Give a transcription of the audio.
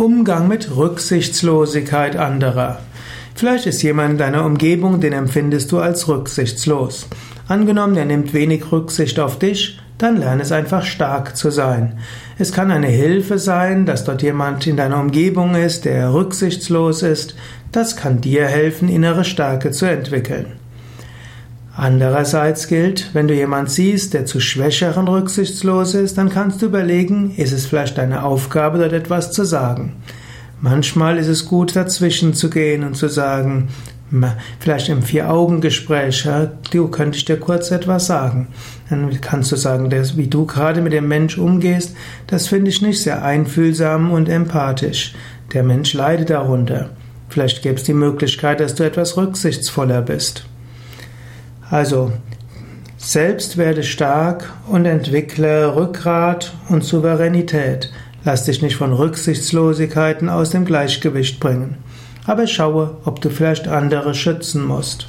Umgang mit Rücksichtslosigkeit anderer. Vielleicht ist jemand in deiner Umgebung, den empfindest du als rücksichtslos. Angenommen, er nimmt wenig Rücksicht auf dich, dann lerne es einfach stark zu sein. Es kann eine Hilfe sein, dass dort jemand in deiner Umgebung ist, der rücksichtslos ist. Das kann dir helfen, innere Stärke zu entwickeln. Andererseits gilt, wenn du jemand siehst, der zu schwächeren rücksichtslos ist, dann kannst du überlegen, ist es vielleicht deine Aufgabe, dort etwas zu sagen. Manchmal ist es gut, dazwischen zu gehen und zu sagen, vielleicht im Vier-Augen-Gespräch, du könnte ich dir kurz etwas sagen. Dann kannst du sagen, wie du gerade mit dem Mensch umgehst, das finde ich nicht sehr einfühlsam und empathisch. Der Mensch leidet darunter. Vielleicht gäbe es die Möglichkeit, dass du etwas rücksichtsvoller bist. Also, selbst werde stark und entwickle Rückgrat und Souveränität. Lass dich nicht von Rücksichtslosigkeiten aus dem Gleichgewicht bringen. Aber schaue, ob du vielleicht andere schützen musst.